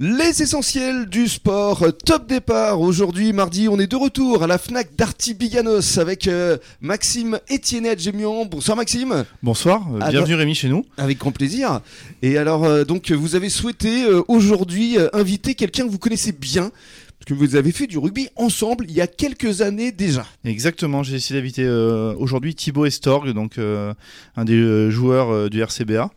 Les essentiels du sport, top départ. Aujourd'hui, mardi, on est de retour à la Fnac d'Artibiganos avec euh, Maxime Etienne Adjemian. Bonsoir Maxime. Bonsoir, euh, Alors- bienvenue Rémi chez nous. Avec grand plaisir. Et alors, euh, donc, vous avez souhaité euh, aujourd'hui euh, inviter quelqu'un que vous connaissez bien, parce que vous avez fait du rugby ensemble il y a quelques années déjà. Exactement, j'ai décidé d'inviter euh, aujourd'hui Thibaut Estorg, donc euh, un des euh, joueurs euh, du RCBA.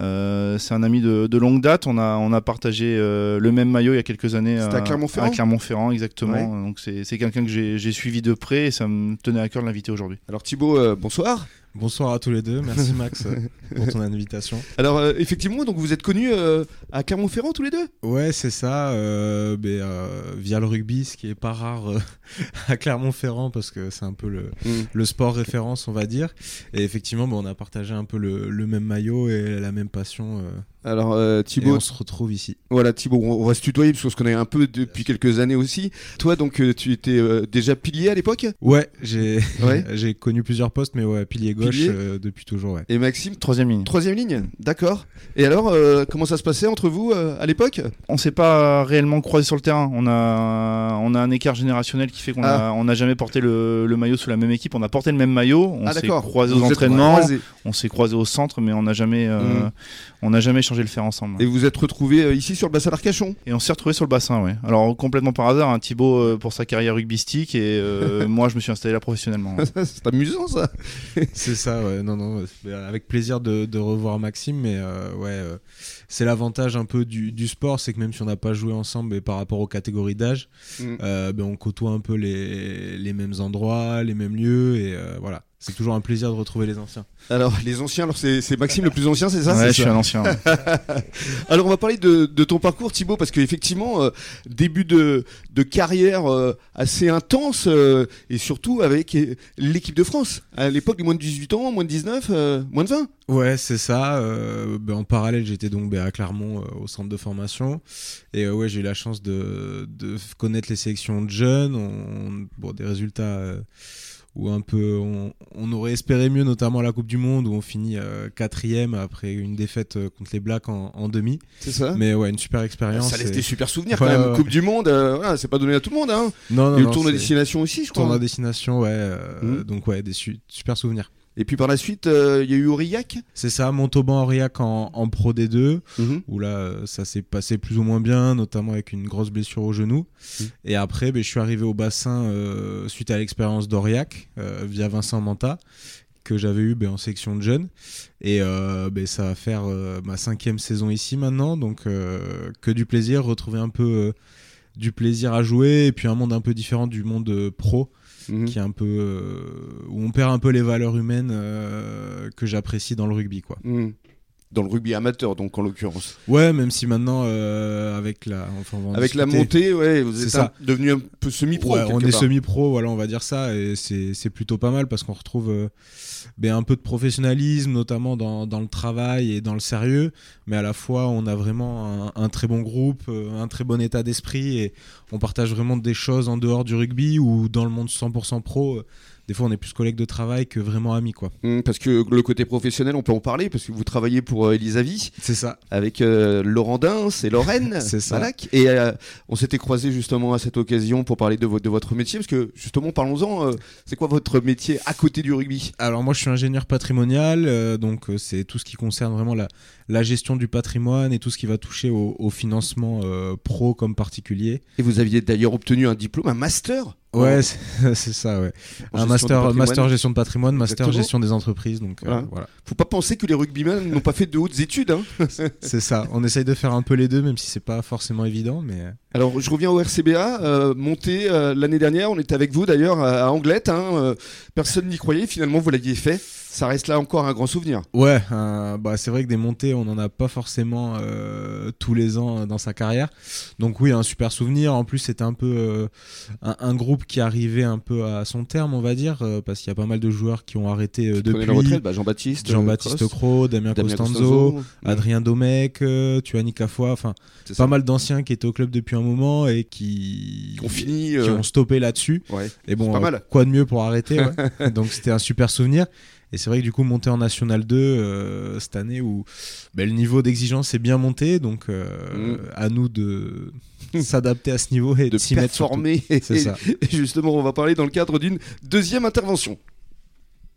Euh, c'est un ami de, de longue date. On a, on a partagé euh, le même maillot il y a quelques années à Clermont-Ferrand à Clermont-Ferrand, exactement. Ouais. Donc c'est c'est quelqu'un que j'ai j'ai suivi de près et ça me tenait à cœur de l'inviter aujourd'hui. Alors Thibaut, euh, bonsoir. Bonsoir à tous les deux, merci Max pour ton invitation. Alors euh, effectivement, donc vous êtes connus euh, à Clermont-Ferrand tous les deux? Ouais, c'est ça, euh, ben, via le rugby, ce qui est pas rare à Clermont-Ferrand parce que c'est un peu le, le sport référence, on va dire. Et effectivement, ben, on a partagé un peu le, le même maillot et la même passion. Alors euh, et Thibaut, on se retrouve ici. Voilà Thibaut, on va se tutoyer parce qu'on se connaît un peu depuis quelques années aussi. Toi donc euh, tu étais euh, déjà pilier à l'époque? Ouais, j'ai Ouais. j'ai connu plusieurs postes, mais ouais, pilier gauche Pilier. euh, depuis toujours, ouais. Et Maxime, Troisième ligne. troisième ligne D'accord. Et alors euh, comment ça se passait entre vous euh, à l'époque? On s'est pas réellement croisé sur le terrain. On a, on a un écart générationnel qui fait qu'on Ah. a- on n'a jamais porté le, le maillot sous la même équipe. On a porté le même maillot. On Ah s'est croisé aux entraînements. croisés. On s'est croisé au centre, mais on n'a jamais, euh, Mm. on n'a jamais changé le fer ensemble. Et vous vous êtes retrouvés euh, ici sur le bassin d'Arcachon Et on s'est retrouvé sur le bassin, ouais. Alors complètement par hasard, un Thibaut euh, pour sa carrière rugbystique et euh, moi je me suis installé là professionnellement. ouais. C'est amusant ça. C'est ça, ouais. Non, non, avec plaisir de, de revoir Maxime, mais euh, ouais, euh, c'est l'avantage un peu du, du sport, c'est que même si on n'a pas joué ensemble, et par rapport aux catégories d'âge, Mm. euh, ben, on côtoie un peu les, les mêmes endroits, les mêmes lieux, et euh, voilà. C'est toujours un plaisir de retrouver les anciens. Alors les anciens, alors c'est c'est Maxime le plus ancien, c'est ça ouais, C'est je ça suis un ancien. ouais. Alors on va parler de, de ton parcours Thibaut parce qu'effectivement euh, début de, de carrière euh, assez intense euh, et surtout avec euh, l'équipe de France. À l'époque moins de 18 ans, moins de 19, euh, moins de 20. Ouais, c'est ça. euh, ben, en parallèle, j'étais donc ben, à Clermont euh, au centre de formation. Et euh, ouais, j'ai eu la chance de, connaître les sélections de jeunes. On, bon, des résultats euh, où un peu on, on aurait espéré mieux, notamment à la Coupe du Monde où on finit euh, quatrième après une défaite euh, contre les Blacks en, en demi. C'est ça Mais ouais, une super expérience. Ça laisse et- des super souvenirs Ouais, quand même. ouais. Coupe du Monde, euh, voilà, c'est pas donné à tout le monde. Hein. Non, non, Il y a eu non, le tour de destination aussi, je crois. Tournoi à destination, ouais. euh, Mhm. Donc ouais, des su- super souvenirs. Et puis par la suite, euh, il y a eu Aurillac. C'est ça, Montauban Aurillac en, en Pro D2. Mhm. où là euh, ça s'est passé plus ou moins bien, notamment avec une grosse blessure au genou. Mm. Et après, ben, je suis arrivé au bassin euh, suite à l'expérience d'Aurillac euh, via Vincent Manta que j'avais eu ben, en section de jeunes et ben, ça va faire ma cinquième saison ici maintenant donc que du plaisir retrouver un peu du plaisir à jouer et puis un monde un peu différent du monde euh, pro Mhm. qui est un peu euh, où on perd un peu les valeurs humaines euh, que j'apprécie dans le rugby quoi Mhm. Dans le rugby amateur, donc en l'occurrence. Ouais, même si maintenant, euh, avec la, enfin, Avec la montée, ouais, vous êtes ça. un- devenu un peu semi-pro. Ouais, on est semi-pro, voilà, on va dire ça, et c'est plutôt pas mal parce qu'on retrouve euh, ben, un peu de professionnalisme, notamment dans, dans le travail et dans le sérieux, mais à la fois on a vraiment un, un très bon groupe, euh, un très bon état d'esprit, et on partage vraiment des choses en dehors du rugby ou dans le monde 100% pro. euh, des fois, on est plus collègues de travail que vraiment amis, quoi. Mhm, Parce que le côté professionnel, on peut en parler, parce que vous travaillez pour euh, Elisavie. C'est ça. avec euh, Laurent Dins et Lorraine. C'est ça. Et euh, on s'était croisés justement à cette occasion pour parler de, vo- de votre métier, parce que justement, parlons-en, euh, c'est quoi votre métier à côté du rugby? Alors moi je suis ingénieur patrimonial, donc c'est tout ce qui concerne vraiment la, la gestion du patrimoine et tout ce qui va toucher au, au financement pro comme particulier. Et vous aviez d'ailleurs obtenu un diplôme, un master? Ouais, c'est ça, ouais. en Un master, master gestion de patrimoine, master Exactement. gestion des entreprises, donc euh, Voilà. Faut pas penser que les rugbymen n'ont pas fait de hautes études. hein. C'est ça. On essaye de faire un peu les deux, même si c'est pas forcément évident, mais euh, Alors, je reviens au RCBA, euh, monté euh, l'année dernière, on était avec vous d'ailleurs à, à Anglette. hein, euh, personne n'y croyait, finalement vous l'aviez fait. Ça reste là encore un grand souvenir. Ouais, euh, bah, c'est vrai que des montées, on n'en a pas forcément euh, tous les ans euh, dans sa carrière. Donc oui, un super souvenir. En plus, c'était un peu euh, un, un groupe qui arrivait un peu à son terme, on va dire, parce qu'il y a pas mal de joueurs qui ont arrêté Prenez depuis. la retraite, bah, Jean-Baptiste. Jean-Baptiste Cros, Damien, Damien Costanzo, Costanzo, Adrien Domecq, Tuani Cafois, enfin pas ça. mal d'anciens qui étaient au club depuis un moment et qui, Qui ont fini. qui ont stoppé là-dessus. ouais. Et bon, pas mal. quoi de mieux pour arrêter ouais. Donc c'était un super souvenir. Et c'est vrai que du coup, monter en National 2 euh, cette année où ben, le niveau d'exigence est bien monté, donc euh, Mm. à nous de s'adapter à ce niveau et de, s'y mettre. surtout. performer. C'est ça. Et justement, on va parler dans le cadre d'une deuxième intervention.